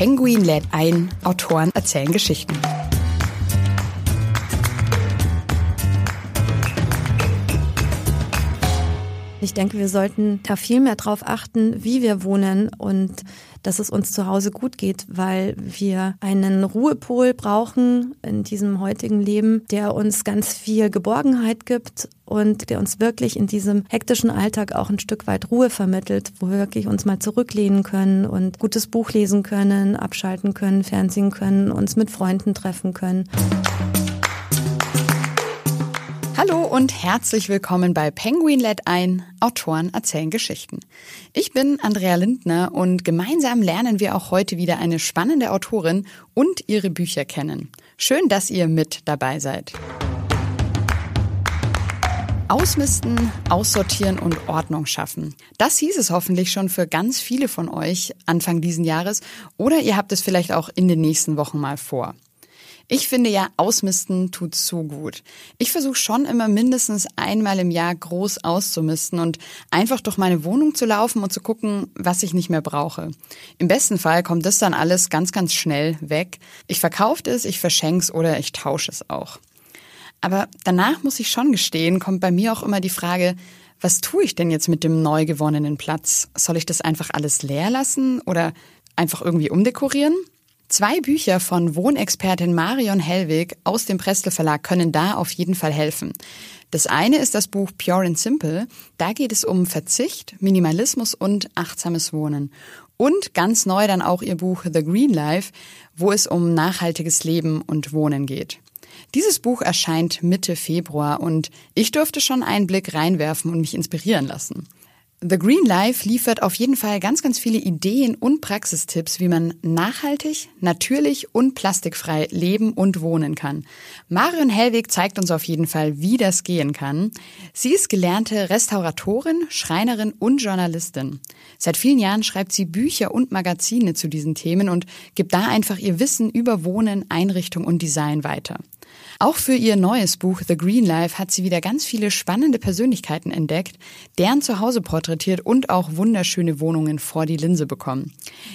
Penguin lädt ein, Autoren erzählen Geschichten. Ich denke, wir sollten da viel mehr drauf achten, wie wir wohnen und dass es uns zu Hause gut geht, weil wir einen Ruhepol brauchen in diesem heutigen Leben, der uns ganz viel Geborgenheit gibt und der uns wirklich in diesem hektischen Alltag auch ein Stück weit Ruhe vermittelt, wo wir wirklich uns mal zurücklehnen können und gutes Buch lesen können, abschalten können, Fernsehen können, uns mit Freunden treffen können. Hallo und herzlich willkommen bei Penguin Let ein, Autoren erzählen Geschichten. Ich bin Andrea Lindner und gemeinsam lernen wir auch heute wieder eine spannende Autorin und ihre Bücher kennen. Schön, dass ihr mit dabei seid. Ausmisten, aussortieren und Ordnung schaffen. Das hieß es hoffentlich schon für ganz viele von euch Anfang diesen Jahres oder ihr habt es vielleicht auch in den nächsten Wochen mal vor. Ich finde ja, ausmisten tut so gut. Ich versuche schon immer mindestens einmal im Jahr groß auszumisten und einfach durch meine Wohnung zu laufen und zu gucken, was ich nicht mehr brauche. Im besten Fall kommt das dann alles ganz, ganz schnell weg. Ich verkaufe es, ich verschenke es oder ich tausche es auch. Aber danach muss ich schon gestehen, kommt bei mir auch immer die Frage, was tue ich denn jetzt mit dem neu gewonnenen Platz? Soll ich das einfach alles leer lassen oder einfach irgendwie umdekorieren? Zwei Bücher von Wohnexpertin Marion Hellwig aus dem Prestel Verlag können da auf jeden Fall helfen. Das eine ist das Buch Pure and Simple. Da geht es um Verzicht, Minimalismus und achtsames Wohnen. Und ganz neu dann auch ihr Buch The Green Life, wo es um nachhaltiges Leben und Wohnen geht. Dieses Buch erscheint Mitte Februar und ich durfte schon einen Blick reinwerfen und mich inspirieren lassen. The Green Life liefert auf jeden Fall ganz, ganz viele Ideen und Praxistipps, wie man nachhaltig, natürlich und plastikfrei leben und wohnen kann. Marion Hellwig zeigt uns auf jeden Fall, wie das gehen kann. Sie ist gelernte Restauratorin, Schreinerin und Journalistin. Seit vielen Jahren schreibt sie Bücher und Magazine zu diesen Themen und gibt da einfach ihr Wissen über Wohnen, Einrichtung und Design weiter. Auch für ihr neues Buch The Green Life hat sie wieder ganz viele spannende Persönlichkeiten entdeckt, deren Zuhause porträtiert und auch wunderschöne Wohnungen vor die Linse bekommen.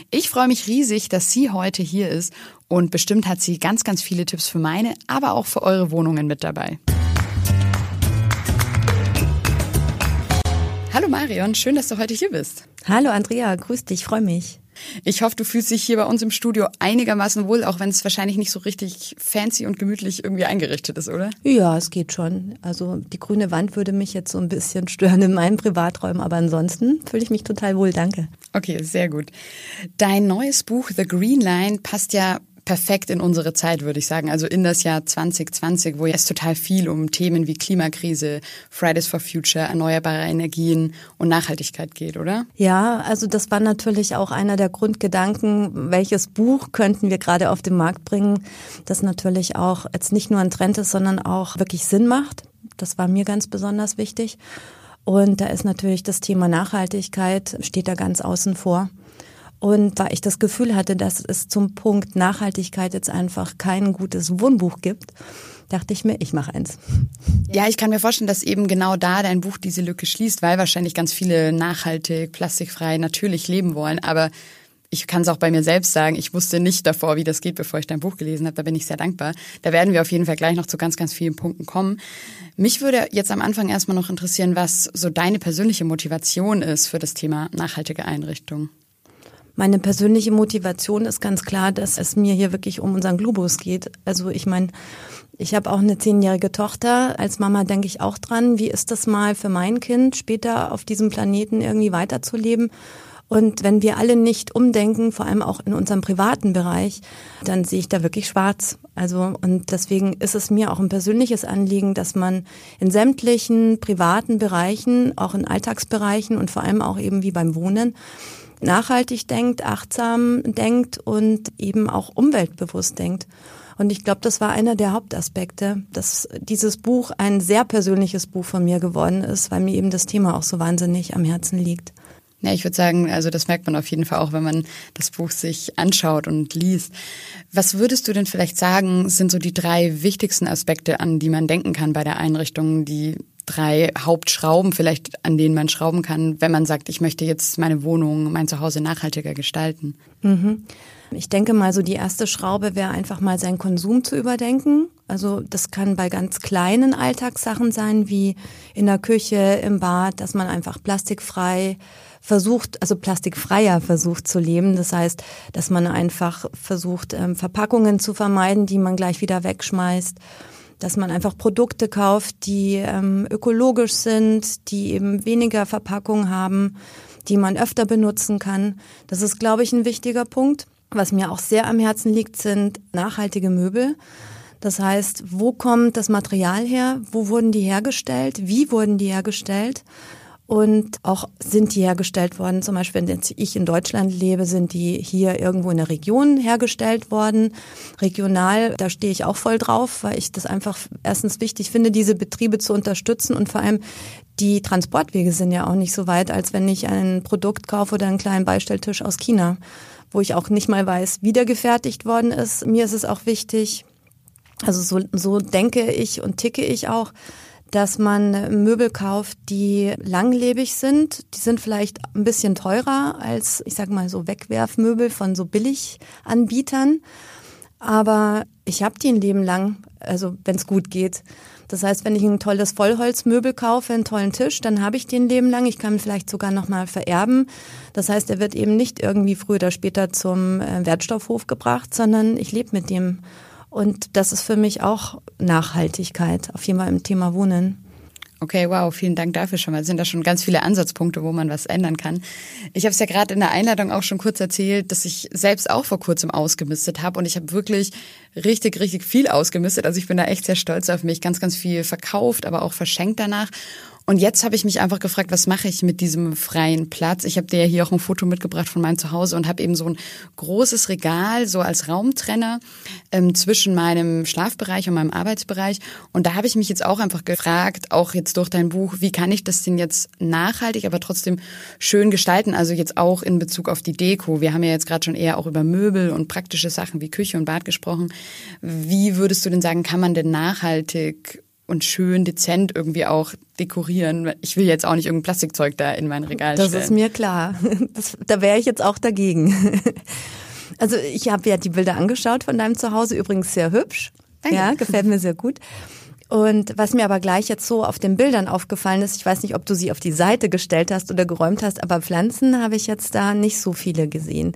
Ich freue mich riesig, dass sie heute hier ist und bestimmt hat sie ganz, ganz viele Tipps für meine, aber auch für eure Wohnungen mit dabei. Hallo Marion, schön, dass du heute hier bist. Hallo Andrea, grüß dich, freue mich. Ich hoffe, du fühlst dich hier bei uns im Studio einigermaßen wohl, auch wenn es wahrscheinlich nicht so richtig fancy und gemütlich irgendwie eingerichtet ist, oder? Ja, es geht schon. Also die grüne Wand würde mich jetzt so ein bisschen stören in meinen Privaträumen, aber ansonsten fühle ich mich total wohl, danke. Okay, sehr gut. Dein neues Buch The Green Line passt ja perfekt in unsere Zeit, würde ich sagen. Also in das Jahr 2020, wo es total viel um Themen wie Klimakrise, Fridays for Future, erneuerbare Energien und Nachhaltigkeit geht, oder? Ja, also das war natürlich auch einer der Grundgedanken, welches Buch könnten wir gerade auf den Markt bringen, das natürlich auch jetzt nicht nur ein Trend ist, sondern auch wirklich Sinn macht. Das war mir ganz besonders wichtig. Und da ist natürlich das Thema Nachhaltigkeit, steht da ganz außen vor. Und da ich das Gefühl hatte, dass es zum Punkt Nachhaltigkeit jetzt einfach kein gutes Wohnbuch gibt, dachte ich mir, ich mache eins. Ja, ich kann mir vorstellen, dass eben genau da dein Buch diese Lücke schließt, weil wahrscheinlich ganz viele nachhaltig, plastikfrei, natürlich leben wollen. Aber ich kann es auch bei mir selbst sagen, ich wusste nicht davor, wie das geht, bevor ich dein Buch gelesen habe. Da bin ich sehr dankbar. Da werden wir auf jeden Fall gleich noch zu ganz, ganz vielen Punkten kommen. Mich würde jetzt am Anfang erstmal noch interessieren, was so deine persönliche Motivation ist für das Thema nachhaltige Einrichtung. Meine persönliche Motivation ist ganz klar, dass es mir hier wirklich um unseren Globus geht. Also ich meine, ich habe auch eine zehnjährige Tochter. Als Mama denke ich auch dran, wie ist das mal für mein Kind, später auf diesem Planeten irgendwie weiterzuleben. Und wenn wir alle nicht umdenken, vor allem auch in unserem privaten Bereich, dann sehe ich da wirklich schwarz. Also, und deswegen ist es mir auch ein persönliches Anliegen, dass man in sämtlichen privaten Bereichen, auch in Alltagsbereichen und vor allem auch eben wie beim Wohnen, nachhaltig denkt, achtsam denkt und eben auch umweltbewusst denkt. Und ich glaube, das war einer der Hauptaspekte, dass dieses Buch ein sehr persönliches Buch von mir geworden ist, weil mir eben das Thema auch so wahnsinnig am Herzen liegt. Ja, ich würde sagen, also das merkt man auf jeden Fall auch, wenn man das Buch sich anschaut und liest. Was würdest du denn vielleicht sagen, sind so die drei wichtigsten Aspekte, an die man denken kann bei der Einrichtung, die drei Hauptschrauben vielleicht, an denen man schrauben kann, wenn man sagt, ich möchte jetzt meine Wohnung, mein Zuhause nachhaltiger gestalten? Mhm. Ich denke mal, so die erste Schraube wäre einfach mal seinen Konsum zu überdenken. Also das kann bei ganz kleinen Alltagssachen sein, wie in der Küche, im Bad, dass man einfach plastikfrei versucht, also plastikfreier versucht zu leben. Das heißt, dass man einfach versucht, ähm, Verpackungen zu vermeiden, die man gleich wieder wegschmeißt. Dass man einfach Produkte kauft, die ähm, ökologisch sind, die eben weniger Verpackung haben, die man öfter benutzen kann. Das ist, glaube ich, ein wichtiger Punkt. Was mir auch sehr am Herzen liegt, sind nachhaltige Möbel. Das heißt, wo kommt das Material her? Wo wurden die hergestellt? Wie wurden die hergestellt? Und auch sind die hergestellt worden, zum Beispiel, wenn ich in Deutschland lebe, sind die hier irgendwo in der Region hergestellt worden. Regional, da stehe ich auch voll drauf, weil ich das einfach erstens wichtig finde, diese Betriebe zu unterstützen und vor allem die Transportwege sind ja auch nicht so weit, als wenn ich ein Produkt kaufe oder einen kleinen Beistelltisch aus China, wo ich auch nicht mal weiß, wie der gefertigt worden ist. Mir ist es auch wichtig, also so, so denke ich und ticke ich auch, dass man Möbel kauft, die langlebig sind. Die sind vielleicht ein bisschen teurer als, ich sag mal, so Wegwerfmöbel von so Billiganbietern. Aber ich habe die ein Leben lang, also wenn es gut geht. Das heißt, wenn ich ein tolles Vollholzmöbel kaufe, einen tollen Tisch, dann habe ich den Leben lang. Ich kann ihn vielleicht sogar nochmal vererben. Das heißt, er wird eben nicht irgendwie früher oder später zum äh, Wertstoffhof gebracht, sondern ich lebe mit dem. Und das ist für mich auch Nachhaltigkeit, auf jeden Fall im Thema Wohnen. Okay, wow, vielen Dank dafür schon mal. Es sind da schon ganz viele Ansatzpunkte, wo man was ändern kann. Ich habe es ja gerade in der Einladung auch schon kurz erzählt, dass ich selbst auch vor kurzem ausgemistet habe und ich habe wirklich richtig, richtig viel ausgemistet. Also ich bin da echt sehr stolz auf mich. Ganz, ganz viel verkauft, aber auch verschenkt danach. Und jetzt habe ich mich einfach gefragt, was mache ich mit diesem freien Platz? Ich habe dir ja hier auch ein Foto mitgebracht von meinem Zuhause und habe eben so ein großes Regal so als Raumtrenner ähm, zwischen meinem Schlafbereich und meinem Arbeitsbereich. Und da habe ich mich jetzt auch einfach gefragt, auch jetzt durch dein Buch, wie kann ich das denn jetzt nachhaltig, aber trotzdem schön gestalten? Also jetzt auch in Bezug auf die Deko. Wir haben ja jetzt gerade schon eher auch über Möbel und praktische Sachen wie Küche und Bad gesprochen. Wie würdest du denn sagen, kann man denn nachhaltig und schön dezent irgendwie auch dekorieren. Ich will jetzt auch nicht irgendein Plastikzeug da in mein Regal das stellen. Das ist mir klar. Das, da wäre ich jetzt auch dagegen. Also ich habe ja die Bilder angeschaut von deinem Zuhause, übrigens sehr hübsch. Danke. Ja, gefällt mir sehr gut. Und was mir aber gleich jetzt so auf den Bildern aufgefallen ist, ich weiß nicht, ob du sie auf die Seite gestellt hast oder geräumt hast, aber Pflanzen habe ich jetzt da nicht so viele gesehen.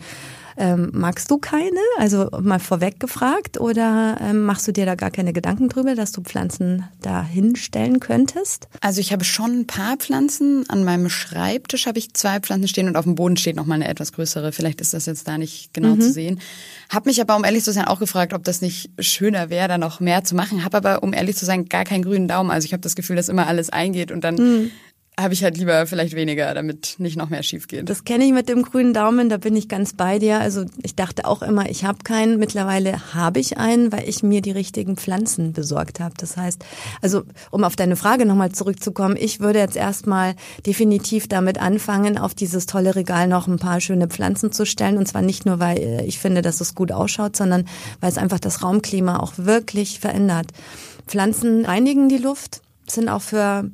Ähm, magst du keine? Also mal vorweg gefragt oder ähm, machst du dir da gar keine Gedanken drüber, dass du Pflanzen da hinstellen könntest? Also ich habe schon ein paar Pflanzen. An meinem Schreibtisch habe ich zwei Pflanzen stehen und auf dem Boden steht noch mal eine etwas größere. Vielleicht ist das jetzt da nicht genau mhm. zu sehen. Hab mich aber, um ehrlich zu sein, auch gefragt, ob das nicht schöner wäre, da noch mehr zu machen. Hab aber, um ehrlich zu sein, gar keinen grünen Daumen. Also ich habe das Gefühl, dass immer alles eingeht und dann mhm habe ich halt lieber vielleicht weniger, damit nicht noch mehr schief geht. Das kenne ich mit dem grünen Daumen, da bin ich ganz bei dir. Also ich dachte auch immer, ich habe keinen. Mittlerweile habe ich einen, weil ich mir die richtigen Pflanzen besorgt habe. Das heißt, also um auf deine Frage nochmal zurückzukommen, ich würde jetzt erstmal definitiv damit anfangen, auf dieses tolle Regal noch ein paar schöne Pflanzen zu stellen. Und zwar nicht nur, weil äh, ich finde, dass es gut ausschaut, sondern weil es einfach das Raumklima auch wirklich verändert. Pflanzen reinigen die Luft, sind auch für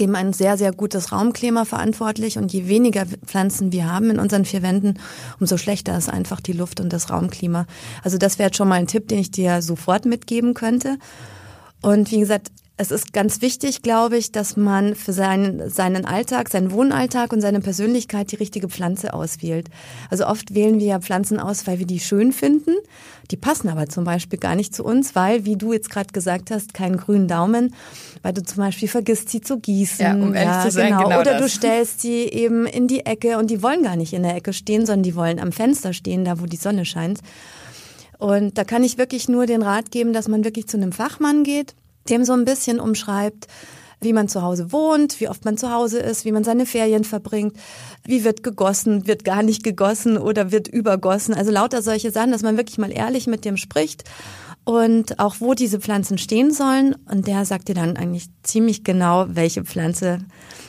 eben ein sehr, sehr gutes Raumklima verantwortlich. Und je weniger Pflanzen wir haben in unseren vier Wänden, umso schlechter ist einfach die Luft und das Raumklima. Also das wäre jetzt schon mal ein Tipp, den ich dir sofort mitgeben könnte. Und wie gesagt, es ist ganz wichtig, glaube ich, dass man für seinen, seinen Alltag, seinen Wohnalltag und seine Persönlichkeit die richtige Pflanze auswählt. Also oft wählen wir ja Pflanzen aus, weil wir die schön finden. Die passen aber zum Beispiel gar nicht zu uns, weil, wie du jetzt gerade gesagt hast, keinen grünen Daumen, weil du zum Beispiel vergisst, sie zu gießen. Ja, um ehrlich ja, zu sein, genau. genau Oder das. du stellst sie eben in die Ecke und die wollen gar nicht in der Ecke stehen, sondern die wollen am Fenster stehen, da wo die Sonne scheint. Und da kann ich wirklich nur den Rat geben, dass man wirklich zu einem Fachmann geht dem so ein bisschen umschreibt, wie man zu Hause wohnt, wie oft man zu Hause ist, wie man seine Ferien verbringt, wie wird gegossen, wird gar nicht gegossen oder wird übergossen. Also lauter solche Sachen, dass man wirklich mal ehrlich mit dem spricht und auch wo diese Pflanzen stehen sollen. Und der sagt dir dann eigentlich ziemlich genau, welche Pflanze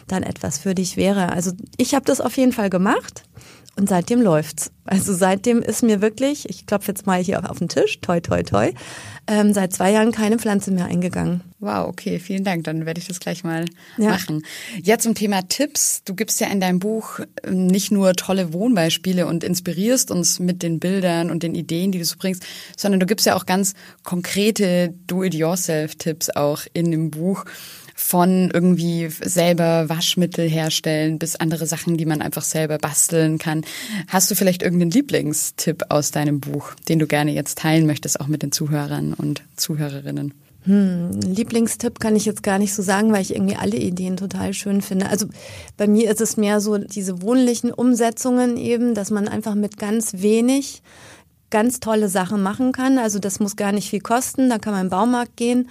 dann etwas für dich wäre. Also ich habe das auf jeden Fall gemacht. Und seitdem läuft's. Also seitdem ist mir wirklich, ich klopfe jetzt mal hier auf den Tisch, toi, toi, toi, ähm, seit zwei Jahren keine Pflanze mehr eingegangen. Wow, okay, vielen Dank. Dann werde ich das gleich mal ja. machen. Jetzt zum Thema Tipps. Du gibst ja in deinem Buch ähm, nicht nur tolle Wohnbeispiele und inspirierst uns mit den Bildern und den Ideen, die du so bringst, sondern du gibst ja auch ganz konkrete Do-it-yourself-Tipps auch in dem Buch von irgendwie selber Waschmittel herstellen bis andere Sachen, die man einfach selber basteln kann. Hast du vielleicht irgendeinen Lieblingstipp aus deinem Buch, den du gerne jetzt teilen möchtest, auch mit den Zuhörern und Zuhörerinnen? Hm, Lieblingstipp kann ich jetzt gar nicht so sagen, weil ich irgendwie alle Ideen total schön finde. Also bei mir ist es mehr so diese wohnlichen Umsetzungen eben, dass man einfach mit ganz wenig ganz tolle Sachen machen kann. Also das muss gar nicht viel kosten. Da kann man im Baumarkt gehen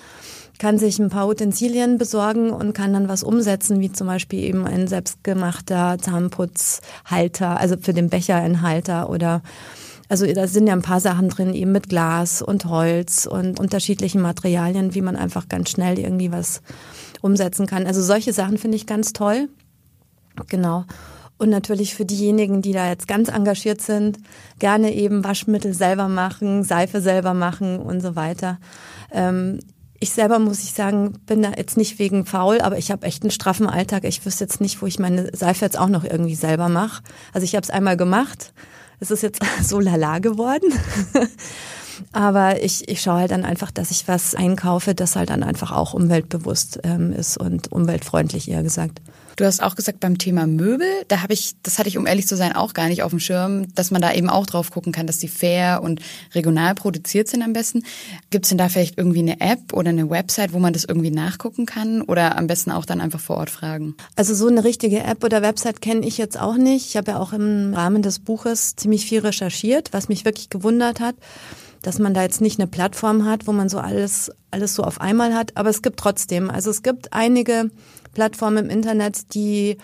kann sich ein paar Utensilien besorgen und kann dann was umsetzen, wie zum Beispiel eben ein selbstgemachter Zahnputzhalter, also für den Becher ein Halter oder also da sind ja ein paar Sachen drin, eben mit Glas und Holz und unterschiedlichen Materialien, wie man einfach ganz schnell irgendwie was umsetzen kann. Also solche Sachen finde ich ganz toll. Genau. Und natürlich für diejenigen, die da jetzt ganz engagiert sind, gerne eben Waschmittel selber machen, Seife selber machen und so weiter. Ähm, ich selber muss ich sagen, bin da jetzt nicht wegen faul, aber ich habe echt einen straffen Alltag. Ich wüsste jetzt nicht, wo ich meine Seife jetzt auch noch irgendwie selber mache. Also ich habe es einmal gemacht. Es ist jetzt so lala geworden. aber ich, ich schaue halt dann einfach, dass ich was einkaufe, das halt dann einfach auch umweltbewusst ähm, ist und umweltfreundlich eher gesagt. Du hast auch gesagt, beim Thema Möbel, da habe ich, das hatte ich, um ehrlich zu sein, auch gar nicht auf dem Schirm, dass man da eben auch drauf gucken kann, dass die fair und regional produziert sind am besten. Gibt es denn da vielleicht irgendwie eine App oder eine Website, wo man das irgendwie nachgucken kann oder am besten auch dann einfach vor Ort fragen? Also so eine richtige App oder Website kenne ich jetzt auch nicht. Ich habe ja auch im Rahmen des Buches ziemlich viel recherchiert, was mich wirklich gewundert hat dass man da jetzt nicht eine Plattform hat, wo man so alles, alles so auf einmal hat. Aber es gibt trotzdem, also es gibt einige Plattformen im Internet, die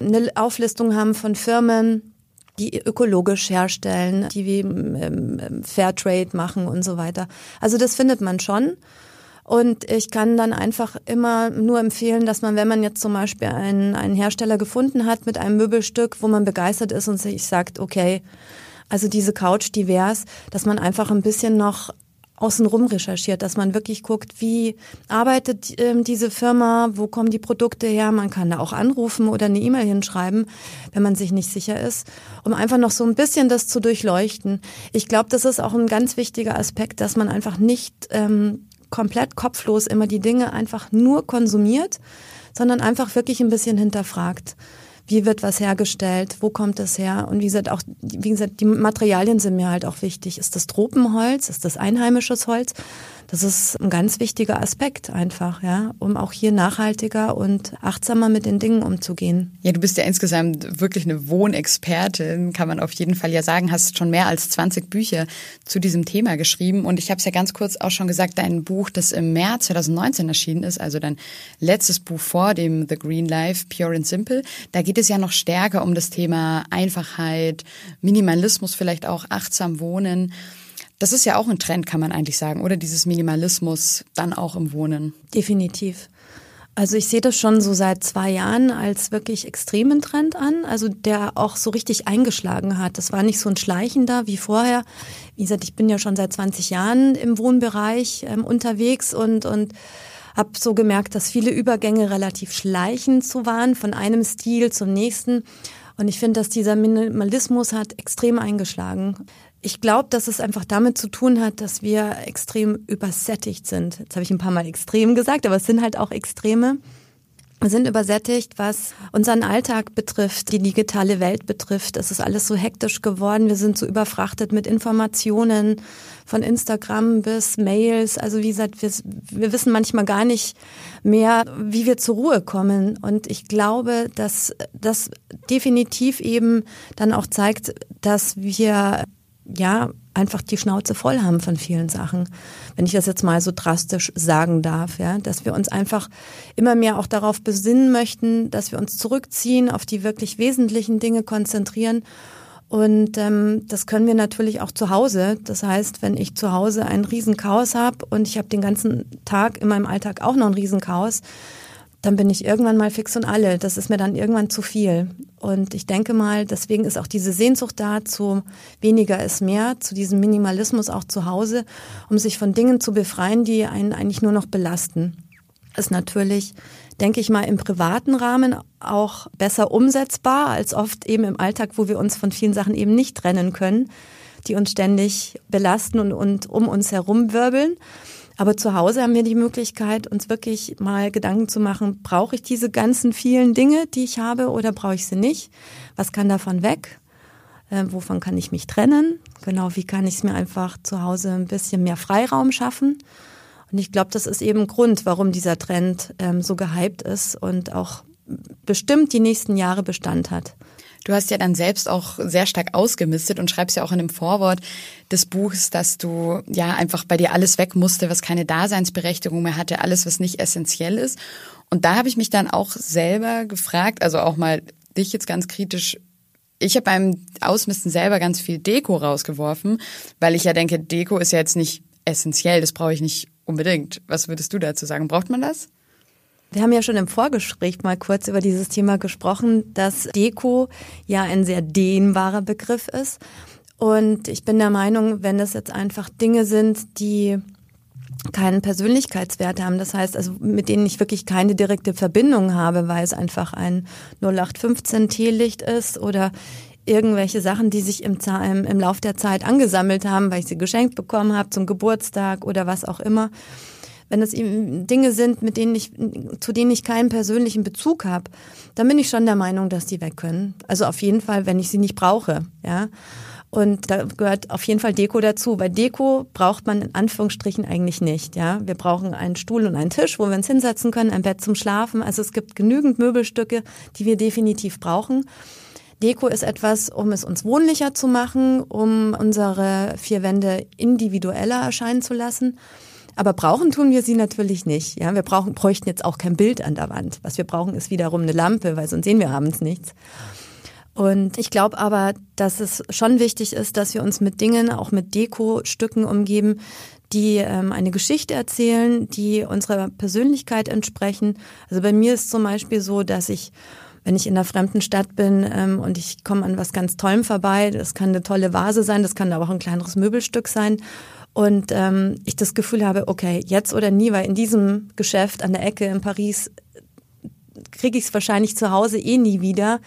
eine Auflistung haben von Firmen, die ökologisch herstellen, die wie ähm, Fairtrade machen und so weiter. Also das findet man schon. Und ich kann dann einfach immer nur empfehlen, dass man, wenn man jetzt zum Beispiel einen, einen Hersteller gefunden hat mit einem Möbelstück, wo man begeistert ist und sich sagt, okay, also diese Couch, die wär's, dass man einfach ein bisschen noch außenrum recherchiert, dass man wirklich guckt, wie arbeitet ähm, diese Firma, wo kommen die Produkte her. Man kann da auch anrufen oder eine E-Mail hinschreiben, wenn man sich nicht sicher ist, um einfach noch so ein bisschen das zu durchleuchten. Ich glaube, das ist auch ein ganz wichtiger Aspekt, dass man einfach nicht ähm, komplett kopflos immer die Dinge einfach nur konsumiert, sondern einfach wirklich ein bisschen hinterfragt wie wird was hergestellt, wo kommt es her und wie gesagt auch wie gesagt die Materialien sind mir halt auch wichtig. Ist das Tropenholz, ist das einheimisches Holz? Das ist ein ganz wichtiger Aspekt einfach, ja, um auch hier nachhaltiger und achtsamer mit den Dingen umzugehen. Ja, du bist ja insgesamt wirklich eine Wohnexpertin, kann man auf jeden Fall ja sagen, hast schon mehr als 20 Bücher zu diesem Thema geschrieben und ich habe es ja ganz kurz auch schon gesagt, dein Buch, das im März 2019 erschienen ist, also dein letztes Buch vor dem The Green Life, Pure and Simple, da geht es ja noch stärker um das Thema Einfachheit, Minimalismus, vielleicht auch achtsam wohnen. Das ist ja auch ein Trend, kann man eigentlich sagen, oder dieses Minimalismus dann auch im Wohnen. Definitiv. Also ich sehe das schon so seit zwei Jahren als wirklich extremen Trend an, also der auch so richtig eingeschlagen hat. Das war nicht so ein schleichender wie vorher. Wie gesagt, ich bin ja schon seit 20 Jahren im Wohnbereich ähm, unterwegs und, und habe so gemerkt, dass viele Übergänge relativ schleichend so waren, von einem Stil zum nächsten. Und ich finde, dass dieser Minimalismus hat extrem eingeschlagen Ich glaube, dass es einfach damit zu tun hat, dass wir extrem übersättigt sind. Jetzt habe ich ein paar Mal extrem gesagt, aber es sind halt auch Extreme. Wir sind übersättigt, was unseren Alltag betrifft, die digitale Welt betrifft. Es ist alles so hektisch geworden. Wir sind so überfrachtet mit Informationen von Instagram bis Mails. Also wie gesagt, wir, wir wissen manchmal gar nicht mehr, wie wir zur Ruhe kommen. Und ich glaube, dass das definitiv eben dann auch zeigt, dass wir ja, einfach die Schnauze voll haben von vielen Sachen. Wenn ich das jetzt mal so drastisch sagen darf, ja, dass wir uns einfach immer mehr auch darauf besinnen möchten, dass wir uns zurückziehen, auf die wirklich wesentlichen Dinge konzentrieren. Und ähm, das können wir natürlich auch zu Hause. Das heißt, wenn ich zu Hause ein Riesenchaos habe und ich habe den ganzen Tag in meinem Alltag auch noch ein Riesenchaos, dann bin ich irgendwann mal fix und alle. Das ist mir dann irgendwann zu viel. Und ich denke mal, deswegen ist auch diese Sehnsucht da zu weniger ist mehr, zu diesem Minimalismus auch zu Hause, um sich von Dingen zu befreien, die einen eigentlich nur noch belasten. Ist natürlich, denke ich mal, im privaten Rahmen auch besser umsetzbar als oft eben im Alltag, wo wir uns von vielen Sachen eben nicht trennen können, die uns ständig belasten und, und um uns herum wirbeln. Aber zu Hause haben wir die Möglichkeit, uns wirklich mal Gedanken zu machen, brauche ich diese ganzen vielen Dinge, die ich habe, oder brauche ich sie nicht? Was kann davon weg? Äh, wovon kann ich mich trennen? Genau, wie kann ich es mir einfach zu Hause ein bisschen mehr Freiraum schaffen? Und ich glaube, das ist eben Grund, warum dieser Trend ähm, so gehypt ist und auch bestimmt die nächsten Jahre Bestand hat. Du hast ja dann selbst auch sehr stark ausgemistet und schreibst ja auch in dem Vorwort des Buchs, dass du ja einfach bei dir alles weg musste, was keine Daseinsberechtigung mehr hatte, alles, was nicht essentiell ist. Und da habe ich mich dann auch selber gefragt, also auch mal dich jetzt ganz kritisch ich habe beim Ausmisten selber ganz viel Deko rausgeworfen, weil ich ja denke, Deko ist ja jetzt nicht essentiell, das brauche ich nicht unbedingt. Was würdest du dazu sagen? Braucht man das? Wir haben ja schon im Vorgespräch mal kurz über dieses Thema gesprochen, dass Deko ja ein sehr dehnbarer Begriff ist. Und ich bin der Meinung, wenn das jetzt einfach Dinge sind, die keinen Persönlichkeitswert haben. Das heißt, also mit denen ich wirklich keine direkte Verbindung habe, weil es einfach ein 0815 Teelicht ist oder irgendwelche Sachen, die sich im, im, im Lauf der Zeit angesammelt haben, weil ich sie geschenkt bekommen habe zum Geburtstag oder was auch immer wenn es Dinge sind, mit denen ich, zu denen ich keinen persönlichen Bezug habe, dann bin ich schon der Meinung, dass die weg können. Also auf jeden Fall, wenn ich sie nicht brauche, ja. Und da gehört auf jeden Fall Deko dazu. Weil Deko braucht man in Anführungsstrichen eigentlich nicht. Ja, wir brauchen einen Stuhl und einen Tisch, wo wir uns hinsetzen können, ein Bett zum Schlafen. Also es gibt genügend Möbelstücke, die wir definitiv brauchen. Deko ist etwas, um es uns wohnlicher zu machen, um unsere vier Wände individueller erscheinen zu lassen. Aber brauchen tun wir sie natürlich nicht. Ja, wir brauchen, bräuchten jetzt auch kein Bild an der Wand. Was wir brauchen, ist wiederum eine Lampe, weil sonst sehen wir abends nichts. Und ich glaube aber, dass es schon wichtig ist, dass wir uns mit Dingen, auch mit Deko-Stücken umgeben, die ähm, eine Geschichte erzählen, die unserer Persönlichkeit entsprechen. Also bei mir ist zum Beispiel so, dass ich wenn ich in einer fremden Stadt bin ähm, und ich komme an was ganz Tollem vorbei, das kann eine tolle Vase sein, das kann aber auch ein kleineres Möbelstück sein und ähm, ich das Gefühl habe, okay, jetzt oder nie, weil in diesem Geschäft an der Ecke in Paris kriege ich es wahrscheinlich zu Hause eh nie wieder.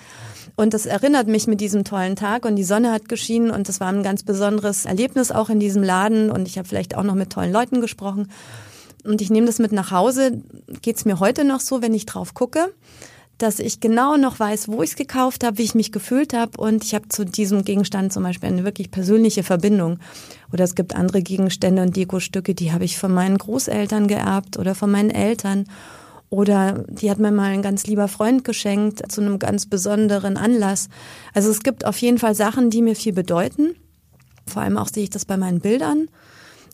Und das erinnert mich mit diesem tollen Tag und die Sonne hat geschienen und das war ein ganz besonderes Erlebnis auch in diesem Laden und ich habe vielleicht auch noch mit tollen Leuten gesprochen. Und ich nehme das mit nach Hause. Geht es mir heute noch so, wenn ich drauf gucke? Dass ich genau noch weiß, wo ich es gekauft habe, wie ich mich gefühlt habe und ich habe zu diesem Gegenstand zum Beispiel eine wirklich persönliche Verbindung. Oder es gibt andere Gegenstände und Dekostücke, die habe ich von meinen Großeltern geerbt oder von meinen Eltern. Oder die hat mir mal ein ganz lieber Freund geschenkt zu einem ganz besonderen Anlass. Also es gibt auf jeden Fall Sachen, die mir viel bedeuten. Vor allem auch sehe ich das bei meinen Bildern.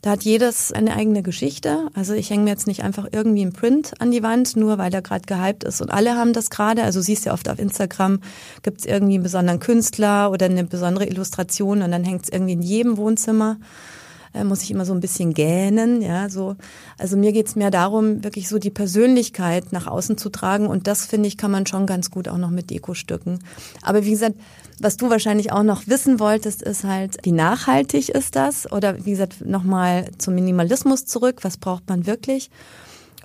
Da hat jedes eine eigene Geschichte. Also ich hänge mir jetzt nicht einfach irgendwie ein Print an die Wand, nur weil der gerade gehypt ist und alle haben das gerade. Also siehst ja oft auf Instagram, gibt es irgendwie einen besonderen Künstler oder eine besondere Illustration und dann hängt es irgendwie in jedem Wohnzimmer. Äh, muss ich immer so ein bisschen gähnen, ja, so. Also mir geht's mehr darum, wirklich so die Persönlichkeit nach außen zu tragen und das finde ich, kann man schon ganz gut auch noch mit Dekostücken. Aber wie gesagt, was du wahrscheinlich auch noch wissen wolltest, ist halt, wie nachhaltig ist das? Oder wie gesagt, nochmal zum Minimalismus zurück. Was braucht man wirklich?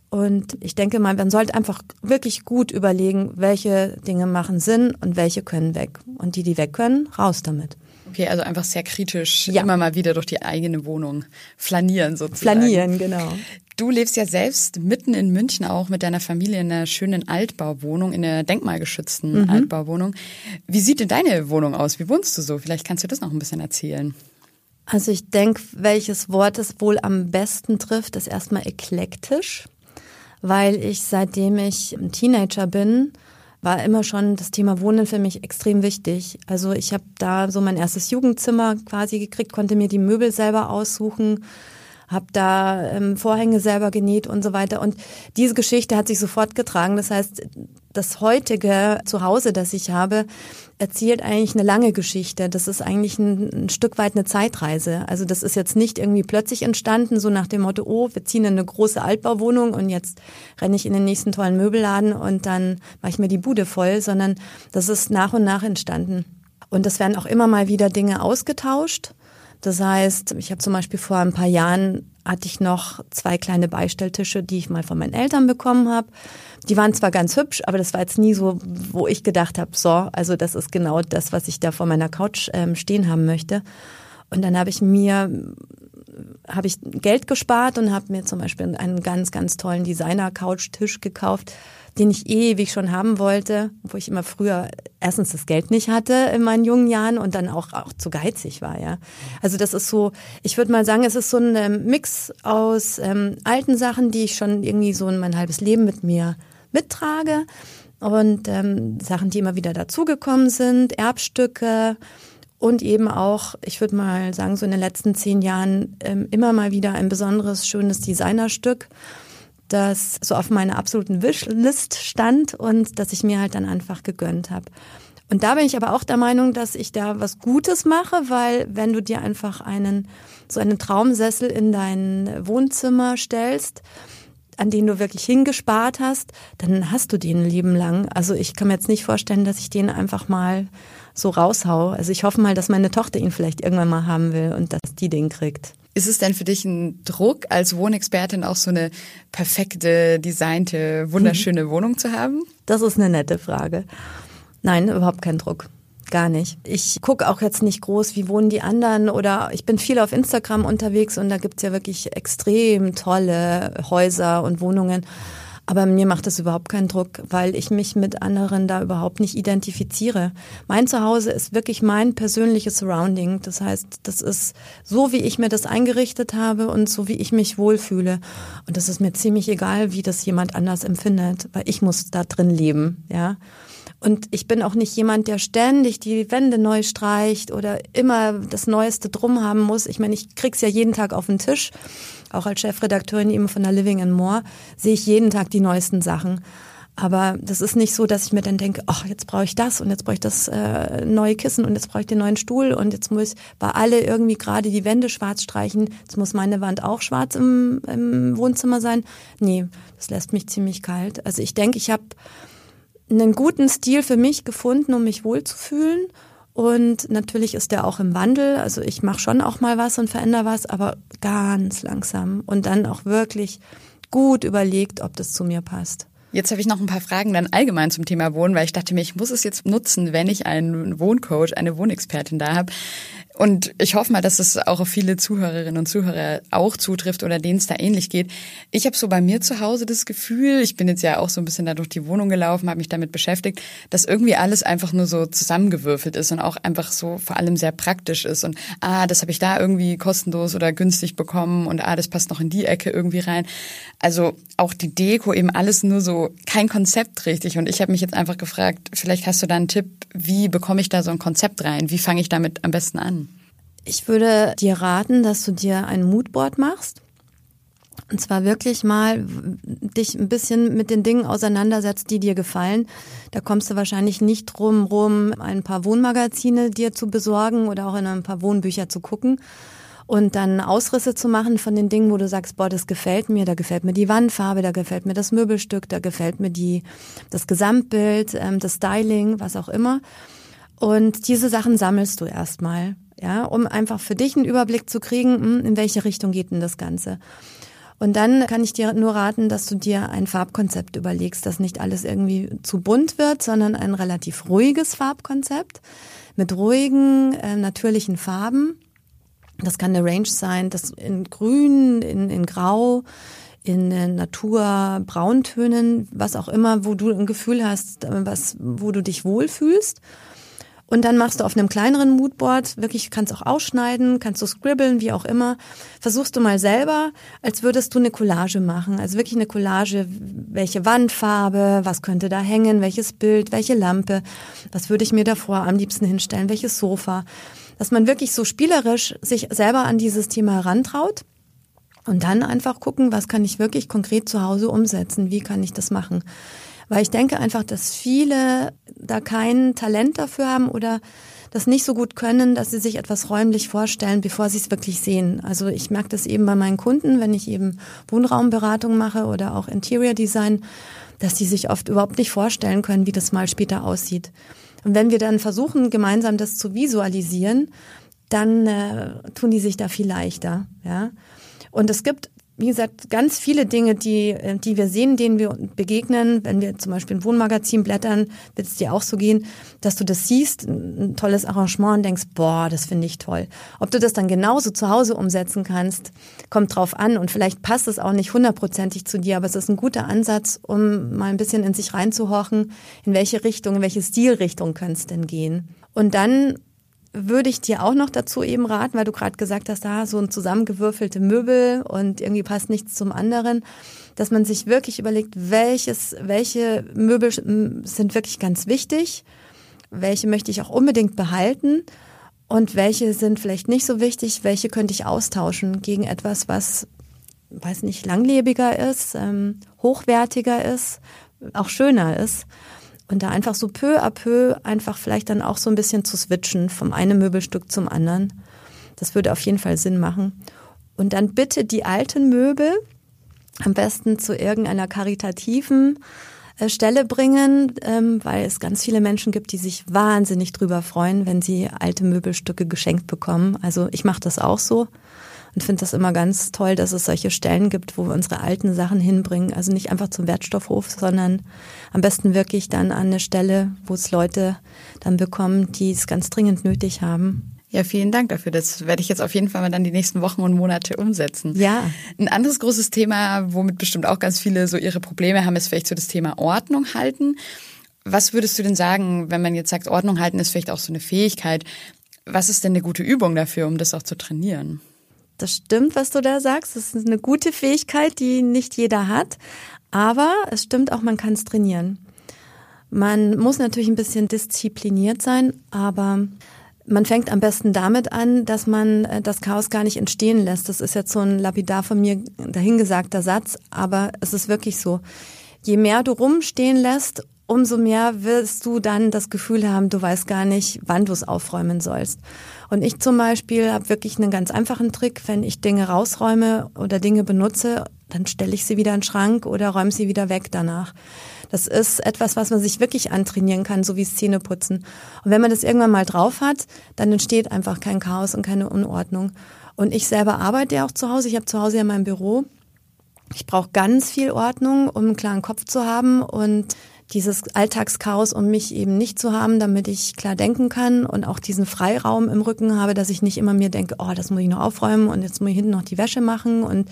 Und ich denke mal, man sollte einfach wirklich gut überlegen, welche Dinge machen Sinn und welche können weg. Und die, die weg können, raus damit. Okay, also einfach sehr kritisch ja. immer mal wieder durch die eigene Wohnung flanieren sozusagen. Flanieren, genau. Du lebst ja selbst mitten in München auch mit deiner Familie in einer schönen Altbauwohnung, in einer denkmalgeschützten mhm. Altbauwohnung. Wie sieht denn deine Wohnung aus? Wie wohnst du so? Vielleicht kannst du das noch ein bisschen erzählen. Also ich denke, welches Wort es wohl am besten trifft, ist erstmal eklektisch, weil ich seitdem ich ein Teenager bin, war immer schon das Thema Wohnen für mich extrem wichtig. Also ich habe da so mein erstes Jugendzimmer quasi gekriegt, konnte mir die Möbel selber aussuchen, habe da ähm, Vorhänge selber genäht und so weiter. Und diese Geschichte hat sich sofort getragen. Das heißt, das heutige Zuhause, das ich habe, erzählt eigentlich eine lange Geschichte. Das ist eigentlich ein, ein, Stück weit eine Zeitreise. Also das ist jetzt nicht irgendwie plötzlich entstanden, so nach dem Motto, oh, wir ziehen in eine große Altbauwohnung und jetzt renne ich in den nächsten tollen Möbelladen und dann mache ich mir die Bude voll, sondern das ist nach und nach entstanden. Und es werden auch immer mal wieder Dinge ausgetauscht. Das heißt, ich habe zum Beispiel vor ein paar Jahren hatte ich noch zwei kleine Beistelltische, die ich mal von meinen Eltern bekommen habe. Die waren zwar ganz hübsch, aber das war jetzt nie so, wo ich gedacht habe, so, also das ist genau das, was ich da vor meiner Couch ähm, stehen haben möchte. Und dann habe ich mir habe ich Geld gespart und habe mir zum Beispiel einen ganz, ganz tollen Designer-Couch-Tisch gekauft, den ich ewig schon haben wollte, wo ich immer früher erstens das Geld nicht hatte in meinen jungen Jahren und dann auch, auch zu geizig war, ja. Also das ist so, ich würde mal sagen, es ist so ein ähm, Mix aus ähm, alten Sachen, die ich schon irgendwie so in mein halbes Leben mit mir mittrage und ähm, Sachen, die immer wieder dazugekommen sind, Erbstücke und eben auch, ich würde mal sagen, so in den letzten zehn Jahren ähm, immer mal wieder ein besonderes, schönes Designerstück das so auf meiner absoluten Wishlist stand und das ich mir halt dann einfach gegönnt habe. Und da bin ich aber auch der Meinung, dass ich da was Gutes mache, weil wenn du dir einfach einen so einen Traumsessel in dein Wohnzimmer stellst, an den du wirklich hingespart hast, dann hast du den Leben lang. Also ich kann mir jetzt nicht vorstellen, dass ich den einfach mal so raushau. Also ich hoffe mal, dass meine Tochter ihn vielleicht irgendwann mal haben will und dass die den kriegt. Ist es denn für dich ein Druck, als Wohnexpertin auch so eine perfekte, designte, wunderschöne mhm. Wohnung zu haben? Das ist eine nette Frage. Nein, überhaupt kein Druck. Gar nicht. Ich gucke auch jetzt nicht groß, wie wohnen die anderen oder ich bin viel auf Instagram unterwegs und da gibt's ja wirklich extrem tolle Häuser und Wohnungen. Aber mir macht das überhaupt keinen Druck, weil ich mich mit anderen da überhaupt nicht identifiziere. Mein Zuhause ist wirklich mein persönliches Surrounding. Das heißt, das ist so, wie ich mir das eingerichtet habe und so, wie ich mich wohlfühle. Und das ist mir ziemlich egal, wie das jemand anders empfindet, weil ich muss da drin leben, ja. Und ich bin auch nicht jemand, der ständig die Wände neu streicht oder immer das Neueste drum haben muss. Ich meine, ich krieg's ja jeden Tag auf den Tisch. Auch als Chefredakteurin eben von der Living and More sehe ich jeden Tag die neuesten Sachen. Aber das ist nicht so, dass ich mir dann denke, ach, jetzt brauche ich das und jetzt brauche ich das äh, neue Kissen und jetzt brauche ich den neuen Stuhl und jetzt muss bei alle irgendwie gerade die Wände schwarz streichen. Jetzt muss meine Wand auch schwarz im, im Wohnzimmer sein. Nee, das lässt mich ziemlich kalt. Also ich denke, ich habe einen guten Stil für mich gefunden, um mich wohlzufühlen. Und natürlich ist der auch im Wandel. Also ich mache schon auch mal was und verändere was, aber ganz langsam und dann auch wirklich gut überlegt, ob das zu mir passt. Jetzt habe ich noch ein paar Fragen dann allgemein zum Thema Wohnen, weil ich dachte mir, ich muss es jetzt nutzen, wenn ich einen Wohncoach, eine Wohnexpertin da habe. Und ich hoffe mal, dass es auch auf viele Zuhörerinnen und Zuhörer auch zutrifft oder denen es da ähnlich geht. Ich habe so bei mir zu Hause das Gefühl, ich bin jetzt ja auch so ein bisschen da durch die Wohnung gelaufen, habe mich damit beschäftigt, dass irgendwie alles einfach nur so zusammengewürfelt ist und auch einfach so vor allem sehr praktisch ist. Und ah, das habe ich da irgendwie kostenlos oder günstig bekommen und ah, das passt noch in die Ecke irgendwie rein. Also auch die Deko, eben alles nur so kein Konzept richtig. Und ich habe mich jetzt einfach gefragt, vielleicht hast du da einen Tipp, wie bekomme ich da so ein Konzept rein? Wie fange ich damit am besten an? Ich würde dir raten, dass du dir ein Moodboard machst. Und zwar wirklich mal dich ein bisschen mit den Dingen auseinandersetzt, die dir gefallen. Da kommst du wahrscheinlich nicht drum rum, ein paar Wohnmagazine dir zu besorgen oder auch in ein paar Wohnbücher zu gucken und dann Ausrisse zu machen von den Dingen, wo du sagst, boah, das gefällt mir, da gefällt mir die Wandfarbe, da gefällt mir das Möbelstück, da gefällt mir die, das Gesamtbild, ähm, das Styling, was auch immer. Und diese Sachen sammelst du erstmal ja, um einfach für dich einen Überblick zu kriegen, hm, in welche Richtung geht denn das Ganze. Und dann kann ich dir nur raten, dass du dir ein Farbkonzept überlegst, dass nicht alles irgendwie zu bunt wird, sondern ein relativ ruhiges Farbkonzept mit ruhigen, äh, natürlichen Farben. Das kann eine Range sein, das in Grün, in, in Grau, in Natur, Brauntönen, was auch immer, wo du ein Gefühl hast, was, wo du dich wohlfühlst. Und dann machst du auf einem kleineren Moodboard, wirklich kannst auch ausschneiden, kannst du scribbeln, wie auch immer. Versuchst du mal selber, als würdest du eine Collage machen. Also wirklich eine Collage, welche Wandfarbe, was könnte da hängen, welches Bild, welche Lampe, was würde ich mir davor am liebsten hinstellen, welches Sofa. Dass man wirklich so spielerisch sich selber an dieses Thema herantraut. Und dann einfach gucken, was kann ich wirklich konkret zu Hause umsetzen? Wie kann ich das machen? Weil ich denke einfach, dass viele da kein Talent dafür haben oder das nicht so gut können, dass sie sich etwas räumlich vorstellen, bevor sie es wirklich sehen. Also ich merke das eben bei meinen Kunden, wenn ich eben Wohnraumberatung mache oder auch Interior Design, dass die sich oft überhaupt nicht vorstellen können, wie das mal später aussieht. Und wenn wir dann versuchen, gemeinsam das zu visualisieren, dann äh, tun die sich da viel leichter. Ja? Und es gibt wie gesagt, ganz viele Dinge, die, äh, die wir sehen, denen wir begegnen, wenn wir zum Beispiel ein Wohnmagazin blättern, wird es dir auch so gehen, dass du das siehst, ein tolles Arrangement und denkst, boah, das finde ich toll. Ob du das dann genauso zu Hause umsetzen kannst, kommt drauf an und vielleicht passt es auch nicht hundertprozentig zu dir, aber es ist ein guter Ansatz, um mal ein bisschen in sich reinzuhorchen, in welche Richtung, in welche Stilrichtung könnte es denn gehen. Und dann würde ich dir auch noch dazu eben raten, weil du gerade gesagt hast, da so ein zusammengewürfelte Möbel und irgendwie passt nichts zum anderen, dass man sich wirklich überlegt, welches, welche Möbel sind wirklich ganz wichtig, welche möchte ich auch unbedingt behalten und welche sind vielleicht nicht so wichtig, welche könnte ich austauschen gegen etwas, was, weiß nicht, langlebiger ist, ähm, hochwertiger ist, auch schöner ist. Und da einfach so peu à peu einfach vielleicht dann auch so ein bisschen zu switchen vom einen Möbelstück zum anderen. Das würde auf jeden Fall Sinn machen. Und dann bitte die alten Möbel am besten zu irgendeiner karitativen äh, Stelle bringen, ähm, weil es ganz viele Menschen gibt, die sich wahnsinnig drüber freuen, wenn sie alte Möbelstücke geschenkt bekommen. Also ich mache das auch so und finde das immer ganz toll, dass es solche Stellen gibt, wo wir unsere alten Sachen hinbringen. Also nicht einfach zum Wertstoffhof, sondern am besten wirklich dann an eine Stelle, wo es Leute dann bekommen, die es ganz dringend nötig haben. Ja, vielen Dank dafür. Das werde ich jetzt auf jeden Fall mal dann die nächsten Wochen und Monate umsetzen. Ja. Ein anderes großes Thema, womit bestimmt auch ganz viele so ihre Probleme haben, ist vielleicht so das Thema Ordnung halten. Was würdest du denn sagen, wenn man jetzt sagt, Ordnung halten ist vielleicht auch so eine Fähigkeit? Was ist denn eine gute Übung dafür, um das auch zu trainieren? Das stimmt, was du da sagst. Das ist eine gute Fähigkeit, die nicht jeder hat. Aber es stimmt auch, man kann es trainieren. Man muss natürlich ein bisschen diszipliniert sein, aber man fängt am besten damit an, dass man äh, das Chaos gar nicht entstehen lässt. Das ist jetzt so ein lapidar von mir dahingesagter Satz, aber es ist wirklich so. Je mehr du rumstehen lässt, umso mehr wirst du dann das Gefühl haben, du weißt gar nicht, wann du es aufräumen sollst. Und ich zum Beispiel habe wirklich einen ganz einfachen Trick, wenn ich Dinge rausräume oder Dinge benutze, dann stelle ich sie wieder in den Schrank oder räume sie wieder weg danach. Das ist etwas, was man sich wirklich antrainieren kann, so wie Zähneputzen. Und wenn man das irgendwann mal drauf hat, dann entsteht einfach kein Chaos und keine Unordnung. Und ich selber arbeite ja auch zu Hause. Ich habe zu Hause ja mein Büro. Ich brauche ganz viel Ordnung, um einen klaren Kopf zu haben und dieses Alltagschaos, um mich eben nicht zu haben, damit ich klar denken kann und auch diesen Freiraum im Rücken habe, dass ich nicht immer mir denke, oh, das muss ich noch aufräumen und jetzt muss ich hinten noch die Wäsche machen und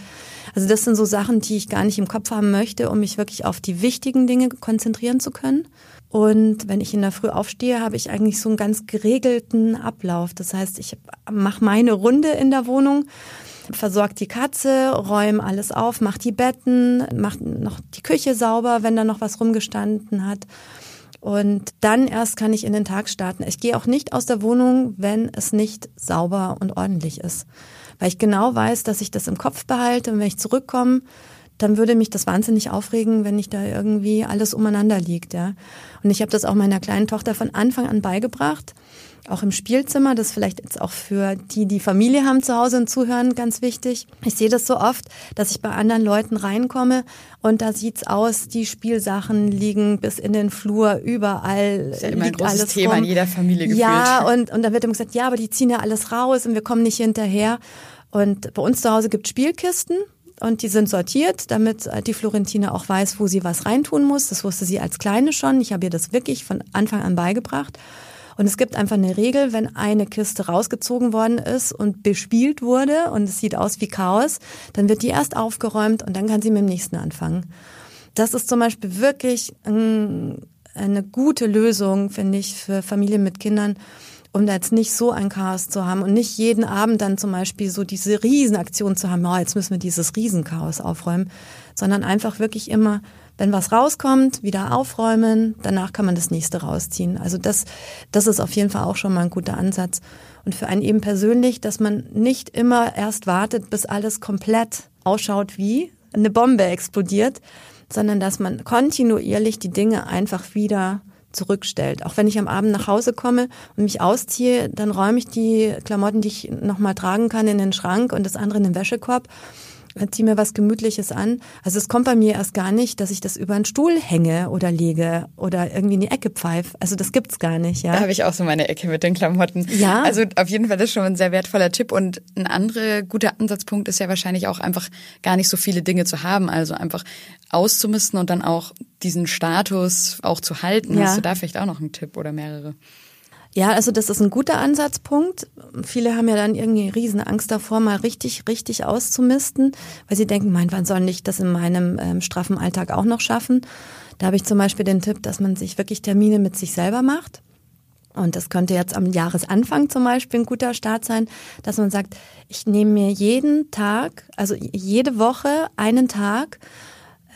also das sind so Sachen, die ich gar nicht im Kopf haben möchte, um mich wirklich auf die wichtigen Dinge konzentrieren zu können. Und wenn ich in der Früh aufstehe, habe ich eigentlich so einen ganz geregelten Ablauf. Das heißt, ich mache meine Runde in der Wohnung versorgt die Katze, räume alles auf, macht die Betten, macht noch die Küche sauber, wenn da noch was rumgestanden hat. Und dann erst kann ich in den Tag starten. Ich gehe auch nicht aus der Wohnung, wenn es nicht sauber und ordentlich ist. Weil ich genau weiß, dass ich das im Kopf behalte und wenn ich zurückkomme, dann würde mich das wahnsinnig aufregen, wenn nicht da irgendwie alles umeinander liegt, ja. Und ich habe das auch meiner kleinen Tochter von Anfang an beigebracht auch im Spielzimmer. Das ist vielleicht jetzt auch für die, die Familie haben zu Hause und zuhören, ganz wichtig. Ich sehe das so oft, dass ich bei anderen Leuten reinkomme und da sieht's aus, die Spielsachen liegen bis in den Flur, überall das ist ja immer ein großes Thema rum. in jeder Familie gefühlt. Ja, und, und da wird immer gesagt, ja, aber die ziehen ja alles raus und wir kommen nicht hinterher. Und bei uns zu Hause gibt Spielkisten und die sind sortiert, damit die Florentine auch weiß, wo sie was reintun muss. Das wusste sie als Kleine schon. Ich habe ihr das wirklich von Anfang an beigebracht. Und es gibt einfach eine Regel, wenn eine Kiste rausgezogen worden ist und bespielt wurde und es sieht aus wie Chaos, dann wird die erst aufgeräumt und dann kann sie mit dem nächsten anfangen. Das ist zum Beispiel wirklich eine gute Lösung, finde ich, für Familien mit Kindern, um da jetzt nicht so ein Chaos zu haben und nicht jeden Abend dann zum Beispiel so diese Riesenaktion zu haben, oh, jetzt müssen wir dieses Riesenchaos aufräumen, sondern einfach wirklich immer, wenn was rauskommt, wieder aufräumen, danach kann man das nächste rausziehen. Also das, das ist auf jeden Fall auch schon mal ein guter Ansatz. Und für einen eben persönlich, dass man nicht immer erst wartet, bis alles komplett ausschaut wie eine Bombe explodiert, sondern dass man kontinuierlich die Dinge einfach wieder zurückstellt. Auch wenn ich am Abend nach Hause komme und mich ausziehe, dann räume ich die Klamotten, die ich nochmal tragen kann, in den Schrank und das andere in den Wäschekorb ziehe mir was Gemütliches an. Also es kommt bei mir erst gar nicht, dass ich das über einen Stuhl hänge oder lege oder irgendwie in die Ecke pfeife. Also das gibt's gar nicht, ja. Da habe ich auch so meine Ecke mit den Klamotten. Ja. Also auf jeden Fall ist schon ein sehr wertvoller Tipp. Und ein anderer guter Ansatzpunkt ist ja wahrscheinlich auch einfach gar nicht so viele Dinge zu haben. Also einfach auszumisten und dann auch diesen Status auch zu halten. Ja. Hast du da vielleicht auch noch einen Tipp oder mehrere? Ja, also das ist ein guter Ansatzpunkt. Viele haben ja dann irgendwie riesen Angst davor, mal richtig, richtig auszumisten, weil sie denken, mein, wann soll ich das in meinem ähm, straffen Alltag auch noch schaffen? Da habe ich zum Beispiel den Tipp, dass man sich wirklich Termine mit sich selber macht. Und das könnte jetzt am Jahresanfang zum Beispiel ein guter Start sein, dass man sagt, ich nehme mir jeden Tag, also jede Woche einen Tag,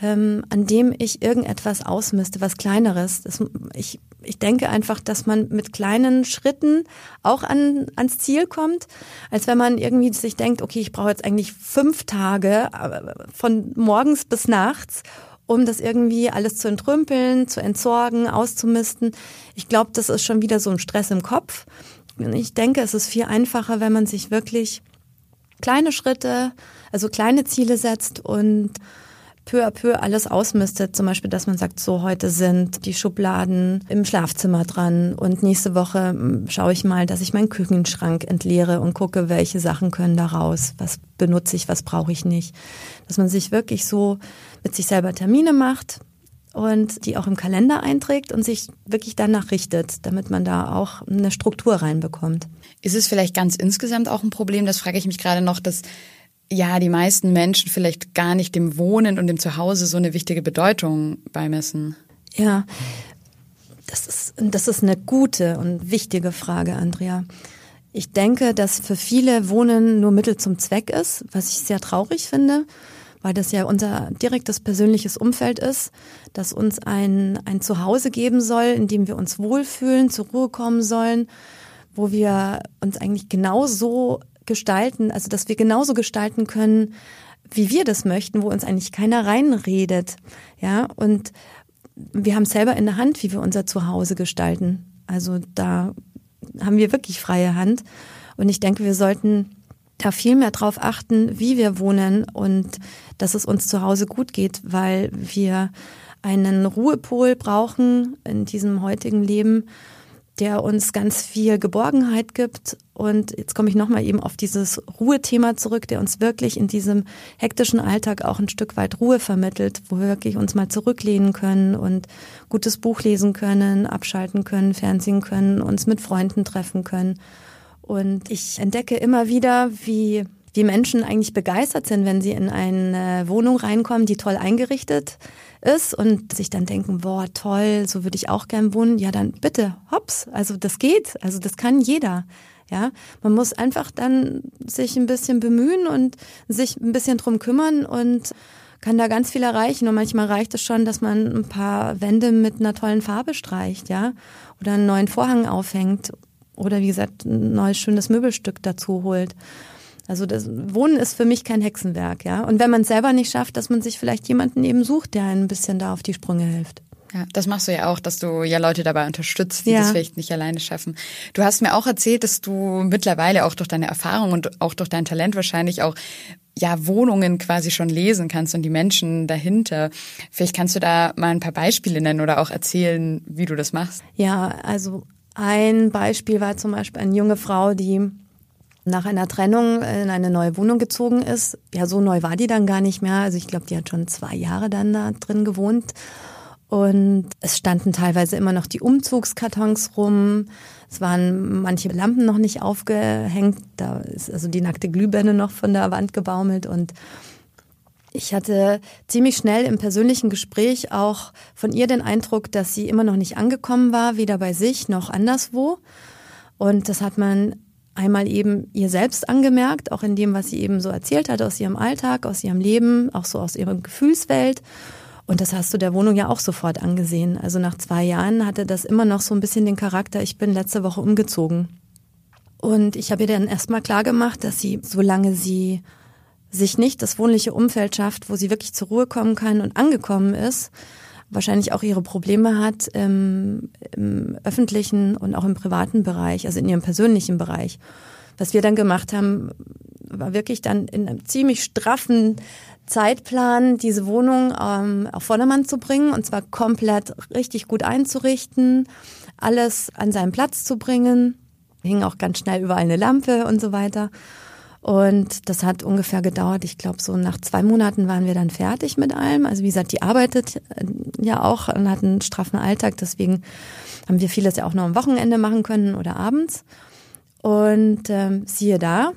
ähm, an dem ich irgendetwas ausmiste, was Kleineres. Das, ich ich denke einfach, dass man mit kleinen Schritten auch an, ans Ziel kommt, als wenn man irgendwie sich denkt, okay, ich brauche jetzt eigentlich fünf Tage äh, von morgens bis nachts, um das irgendwie alles zu entrümpeln, zu entsorgen, auszumisten. Ich glaube, das ist schon wieder so ein Stress im Kopf. Ich denke, es ist viel einfacher, wenn man sich wirklich kleine Schritte, also kleine Ziele setzt und peu à peu alles ausmistet. Zum Beispiel, dass man sagt, so heute sind die Schubladen im Schlafzimmer dran und nächste Woche hm, schaue ich mal, dass ich meinen Küchenschrank entleere und gucke, welche Sachen können da raus, was benutze ich, was brauche ich nicht. Dass man sich wirklich so mit sich selber Termine macht und die auch im Kalender einträgt und sich wirklich danach richtet, damit man da auch eine Struktur reinbekommt. Ist es vielleicht ganz insgesamt auch ein Problem, das frage ich mich gerade noch, dass ja, die meisten Menschen vielleicht gar nicht dem Wohnen und dem Zuhause so eine wichtige Bedeutung beimessen. Ja, das ist, das ist eine gute und wichtige Frage, Andrea. Ich denke, dass für viele Wohnen nur Mittel zum Zweck ist, was ich sehr traurig finde, weil das ja unser direktes persönliches Umfeld ist, das uns ein, ein Zuhause geben soll, in dem wir uns wohlfühlen, zur Ruhe kommen sollen, wo wir uns eigentlich genauso gestalten, also dass wir genauso gestalten können, wie wir das möchten, wo uns eigentlich keiner reinredet. Ja, und wir haben selber in der Hand, wie wir unser Zuhause gestalten. Also da haben wir wirklich freie Hand. Und ich denke, wir sollten da viel mehr drauf achten, wie wir wohnen und dass es uns zu Hause gut geht, weil wir einen Ruhepol brauchen in diesem heutigen Leben der uns ganz viel Geborgenheit gibt. Und jetzt komme ich nochmal eben auf dieses Ruhethema zurück, der uns wirklich in diesem hektischen Alltag auch ein Stück weit Ruhe vermittelt, wo wir wirklich uns mal zurücklehnen können und gutes Buch lesen können, abschalten können, fernsehen können, uns mit Freunden treffen können. Und ich entdecke immer wieder, wie wie Menschen eigentlich begeistert sind, wenn sie in eine Wohnung reinkommen, die toll eingerichtet ist und sich dann denken, boah, toll, so würde ich auch gern wohnen. Ja, dann bitte, hops, also das geht, also das kann jeder. Ja, man muss einfach dann sich ein bisschen bemühen und sich ein bisschen drum kümmern und kann da ganz viel erreichen. Und manchmal reicht es schon, dass man ein paar Wände mit einer tollen Farbe streicht, ja, oder einen neuen Vorhang aufhängt oder wie gesagt ein neues schönes Möbelstück dazu holt. Also das Wohnen ist für mich kein Hexenwerk, ja. Und wenn man es selber nicht schafft, dass man sich vielleicht jemanden eben sucht, der ein bisschen da auf die Sprünge hilft. Ja, das machst du ja auch, dass du ja Leute dabei unterstützt, die ja. das vielleicht nicht alleine schaffen. Du hast mir auch erzählt, dass du mittlerweile auch durch deine Erfahrung und auch durch dein Talent wahrscheinlich auch ja Wohnungen quasi schon lesen kannst und die Menschen dahinter. Vielleicht kannst du da mal ein paar Beispiele nennen oder auch erzählen, wie du das machst. Ja, also ein Beispiel war zum Beispiel eine junge Frau, die nach einer Trennung in eine neue Wohnung gezogen ist. Ja, so neu war die dann gar nicht mehr. Also ich glaube, die hat schon zwei Jahre dann da drin gewohnt. Und es standen teilweise immer noch die Umzugskartons rum. Es waren manche Lampen noch nicht aufgehängt. Da ist also die nackte Glühbirne noch von der Wand gebaumelt. Und ich hatte ziemlich schnell im persönlichen Gespräch auch von ihr den Eindruck, dass sie immer noch nicht angekommen war, weder bei sich noch anderswo. Und das hat man einmal eben ihr selbst angemerkt, auch in dem, was sie eben so erzählt hat aus ihrem Alltag, aus ihrem Leben, auch so aus ihrer Gefühlswelt. Und das hast du der Wohnung ja auch sofort angesehen. Also nach zwei Jahren hatte das immer noch so ein bisschen den Charakter, ich bin letzte Woche umgezogen. Und ich habe ihr dann erstmal klar gemacht, dass sie, solange sie sich nicht das wohnliche Umfeld schafft, wo sie wirklich zur Ruhe kommen kann und angekommen ist, wahrscheinlich auch ihre Probleme hat im, im öffentlichen und auch im privaten Bereich, also in ihrem persönlichen Bereich. Was wir dann gemacht haben, war wirklich dann in einem ziemlich straffen Zeitplan, diese Wohnung ähm, auf Vordermann zu bringen und zwar komplett richtig gut einzurichten, alles an seinen Platz zu bringen. Hing auch ganz schnell überall eine Lampe und so weiter. Und das hat ungefähr gedauert. Ich glaube, so nach zwei Monaten waren wir dann fertig mit allem. Also wie gesagt, die arbeitet äh, ja auch und hat einen straffen Alltag. Deswegen haben wir vieles ja auch noch am Wochenende machen können oder abends. Und ähm, siehe da,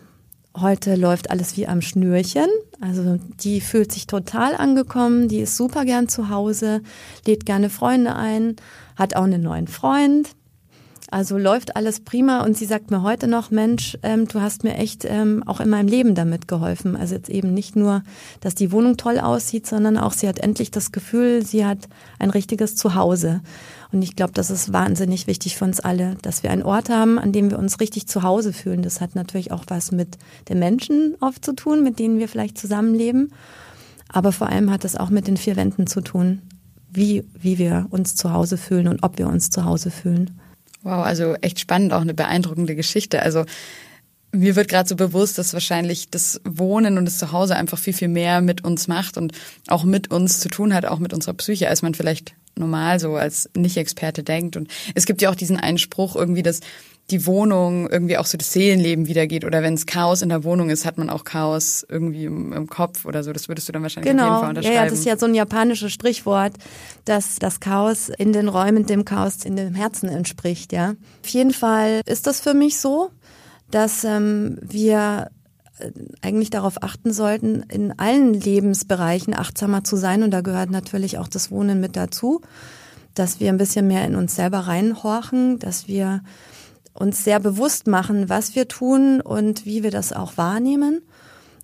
Heute läuft alles wie am Schnürchen. Also die fühlt sich total angekommen, die ist super gern zu Hause, lädt gerne Freunde ein, hat auch einen neuen Freund. Also läuft alles prima und sie sagt mir heute noch, Mensch, ähm, du hast mir echt ähm, auch in meinem Leben damit geholfen. Also jetzt eben nicht nur, dass die Wohnung toll aussieht, sondern auch sie hat endlich das Gefühl, sie hat ein richtiges Zuhause. Und ich glaube, das ist wahnsinnig wichtig für uns alle, dass wir einen Ort haben, an dem wir uns richtig zu Hause fühlen. Das hat natürlich auch was mit den Menschen oft zu tun, mit denen wir vielleicht zusammenleben. Aber vor allem hat es auch mit den vier Wänden zu tun, wie, wie wir uns zu Hause fühlen und ob wir uns zu Hause fühlen. Wow, also echt spannend, auch eine beeindruckende Geschichte. Also mir wird gerade so bewusst, dass wahrscheinlich das Wohnen und das Zuhause einfach viel, viel mehr mit uns macht und auch mit uns zu tun hat, auch mit unserer Psyche, als man vielleicht normal so als Nicht-Experte denkt. Und es gibt ja auch diesen einen Spruch irgendwie, dass die Wohnung irgendwie auch so das Seelenleben wiedergeht. Oder wenn es Chaos in der Wohnung ist, hat man auch Chaos irgendwie im, im Kopf oder so. Das würdest du dann wahrscheinlich genau. auf jeden Fall unterschreiben. Ja, ja, das ist ja so ein japanisches Sprichwort, dass das Chaos in den Räumen dem Chaos in dem Herzen entspricht. Ja, Auf jeden Fall ist das für mich so, dass ähm, wir äh, eigentlich darauf achten sollten, in allen Lebensbereichen achtsamer zu sein. Und da gehört natürlich auch das Wohnen mit dazu, dass wir ein bisschen mehr in uns selber reinhorchen, dass wir uns sehr bewusst machen, was wir tun und wie wir das auch wahrnehmen.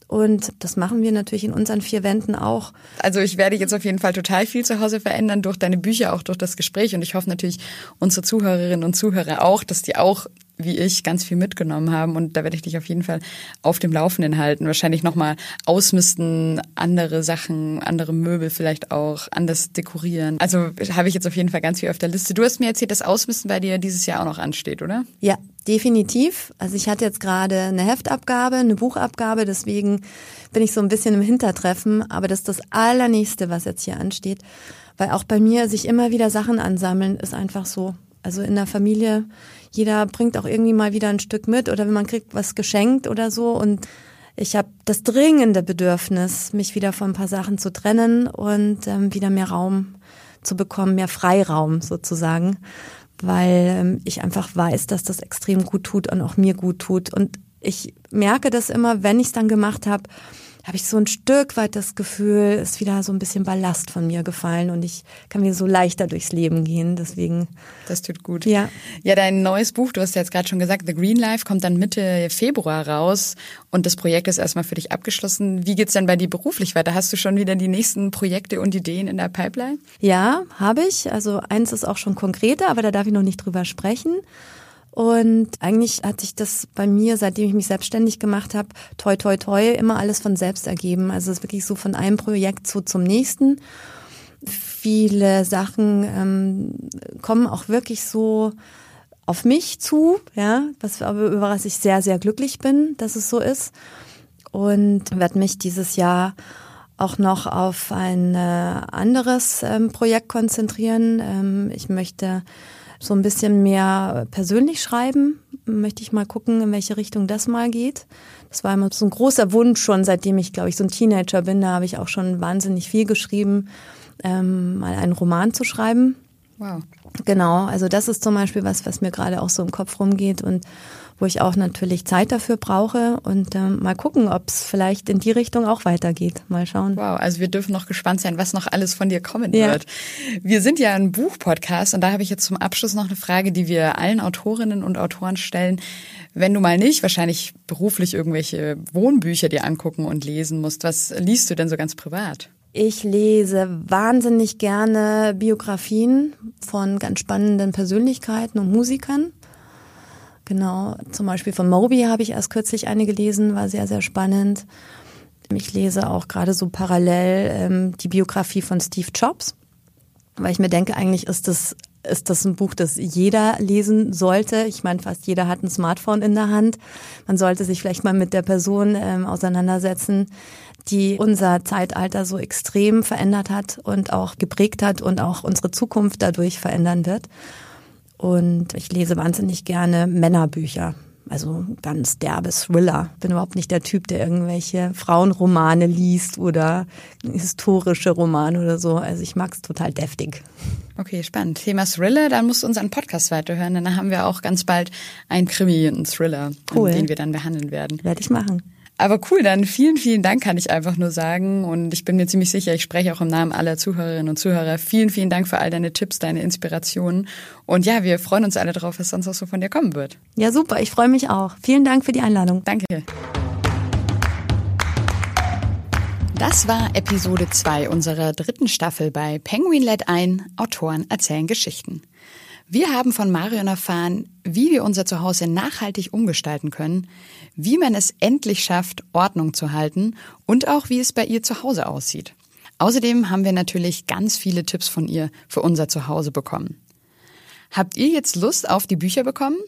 Und das machen wir natürlich in unseren vier Wänden auch. Also ich werde jetzt auf jeden Fall total viel zu Hause verändern durch deine Bücher, auch durch das Gespräch. Und ich hoffe natürlich unsere Zuhörerinnen und Zuhörer auch, dass die auch wie ich ganz viel mitgenommen haben und da werde ich dich auf jeden Fall auf dem Laufenden halten. Wahrscheinlich nochmal ausmisten, andere Sachen, andere Möbel vielleicht auch, anders dekorieren. Also habe ich jetzt auf jeden Fall ganz viel auf der Liste. Du hast mir erzählt, dass Ausmisten bei dir dieses Jahr auch noch ansteht, oder? Ja, definitiv. Also ich hatte jetzt gerade eine Heftabgabe, eine Buchabgabe, deswegen bin ich so ein bisschen im Hintertreffen, aber das ist das Allernächste, was jetzt hier ansteht. Weil auch bei mir sich immer wieder Sachen ansammeln, ist einfach so. Also in der Familie jeder bringt auch irgendwie mal wieder ein Stück mit oder wenn man kriegt was geschenkt oder so und ich habe das dringende Bedürfnis, mich wieder von ein paar Sachen zu trennen und ähm, wieder mehr Raum zu bekommen, mehr Freiraum sozusagen, weil ähm, ich einfach weiß, dass das extrem gut tut und auch mir gut tut. Und ich merke das immer, wenn ich es dann gemacht habe, habe ich so ein Stück weit das Gefühl, ist wieder so ein bisschen Ballast von mir gefallen und ich kann mir so leichter durchs Leben gehen. Deswegen. Das tut gut. Ja. Ja, dein neues Buch, du hast ja jetzt gerade schon gesagt, The Green Life, kommt dann Mitte Februar raus und das Projekt ist erstmal für dich abgeschlossen. Wie geht's denn bei dir beruflich weiter? Hast du schon wieder die nächsten Projekte und Ideen in der Pipeline? Ja, habe ich. Also eins ist auch schon konkreter, aber da darf ich noch nicht drüber sprechen. Und eigentlich hat sich das bei mir, seitdem ich mich selbstständig gemacht habe, toi toi toi, immer alles von selbst ergeben. Also es ist wirklich so von einem Projekt so zum nächsten. Viele Sachen ähm, kommen auch wirklich so auf mich zu, ja, was über was ich sehr, sehr glücklich bin, dass es so ist. Und werde mich dieses Jahr auch noch auf ein äh, anderes ähm, Projekt konzentrieren. Ähm, ich möchte so ein bisschen mehr persönlich schreiben. Möchte ich mal gucken, in welche Richtung das mal geht. Das war immer so ein großer Wunsch schon, seitdem ich, glaube ich, so ein Teenager bin. Da habe ich auch schon wahnsinnig viel geschrieben ähm, mal einen Roman zu schreiben. Wow. Genau, also das ist zum Beispiel was, was mir gerade auch so im Kopf rumgeht und wo ich auch natürlich Zeit dafür brauche und ähm, mal gucken, ob es vielleicht in die Richtung auch weitergeht. Mal schauen. Wow, also wir dürfen noch gespannt sein, was noch alles von dir kommen ja. wird. Wir sind ja ein Buchpodcast und da habe ich jetzt zum Abschluss noch eine Frage, die wir allen Autorinnen und Autoren stellen. Wenn du mal nicht wahrscheinlich beruflich irgendwelche Wohnbücher dir angucken und lesen musst, was liest du denn so ganz privat? Ich lese wahnsinnig gerne Biografien von ganz spannenden Persönlichkeiten und Musikern. Genau, zum Beispiel von Moby habe ich erst kürzlich eine gelesen, war sehr, sehr spannend. Ich lese auch gerade so parallel ähm, die Biografie von Steve Jobs, weil ich mir denke, eigentlich ist das, ist das ein Buch, das jeder lesen sollte. Ich meine, fast jeder hat ein Smartphone in der Hand. Man sollte sich vielleicht mal mit der Person ähm, auseinandersetzen, die unser Zeitalter so extrem verändert hat und auch geprägt hat und auch unsere Zukunft dadurch verändern wird. Und ich lese wahnsinnig gerne Männerbücher. Also ganz derbe Thriller. Bin überhaupt nicht der Typ, der irgendwelche Frauenromane liest oder historische Romane oder so. Also ich mag es total deftig. Okay, spannend. Thema Thriller, dann musst du unseren Podcast weiterhören. Dann haben wir auch ganz bald einen Krimi, einen Thriller, cool. den wir dann behandeln werden. Werde ich machen. Aber cool, dann vielen, vielen Dank kann ich einfach nur sagen. Und ich bin mir ziemlich sicher, ich spreche auch im Namen aller Zuhörerinnen und Zuhörer. Vielen, vielen Dank für all deine Tipps, deine Inspirationen. Und ja, wir freuen uns alle darauf, was sonst noch so von dir kommen wird. Ja, super. Ich freue mich auch. Vielen Dank für die Einladung. Danke. Das war Episode 2 unserer dritten Staffel bei Penguin Let ein, Autoren erzählen Geschichten. Wir haben von Marion erfahren, wie wir unser Zuhause nachhaltig umgestalten können, wie man es endlich schafft, Ordnung zu halten und auch wie es bei ihr zu Hause aussieht. Außerdem haben wir natürlich ganz viele Tipps von ihr für unser Zuhause bekommen. Habt ihr jetzt Lust auf die Bücher bekommen?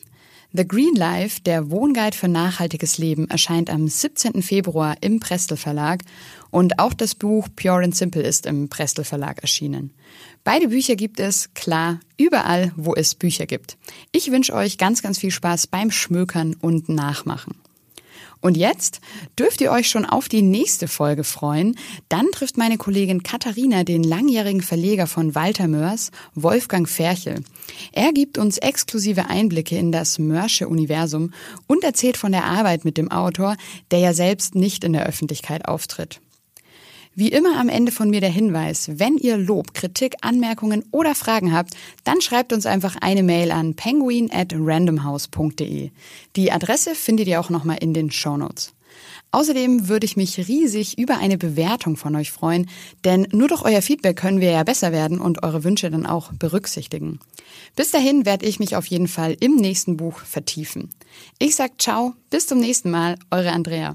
The Green Life, der Wohnguide für nachhaltiges Leben, erscheint am 17. Februar im Prestel Verlag und auch das Buch Pure and Simple ist im Prestel Verlag erschienen. Beide Bücher gibt es, klar, überall, wo es Bücher gibt. Ich wünsche euch ganz, ganz viel Spaß beim Schmökern und Nachmachen. Und jetzt dürft ihr euch schon auf die nächste Folge freuen. Dann trifft meine Kollegin Katharina den langjährigen Verleger von Walter Mörs, Wolfgang Ferchel. Er gibt uns exklusive Einblicke in das Mörsche Universum und erzählt von der Arbeit mit dem Autor, der ja selbst nicht in der Öffentlichkeit auftritt. Wie immer am Ende von mir der Hinweis, wenn ihr Lob, Kritik, Anmerkungen oder Fragen habt, dann schreibt uns einfach eine Mail an penguin at randomhouse.de. Die Adresse findet ihr auch nochmal in den Shownotes. Außerdem würde ich mich riesig über eine Bewertung von euch freuen, denn nur durch euer Feedback können wir ja besser werden und eure Wünsche dann auch berücksichtigen. Bis dahin werde ich mich auf jeden Fall im nächsten Buch vertiefen. Ich sag ciao, bis zum nächsten Mal, eure Andrea.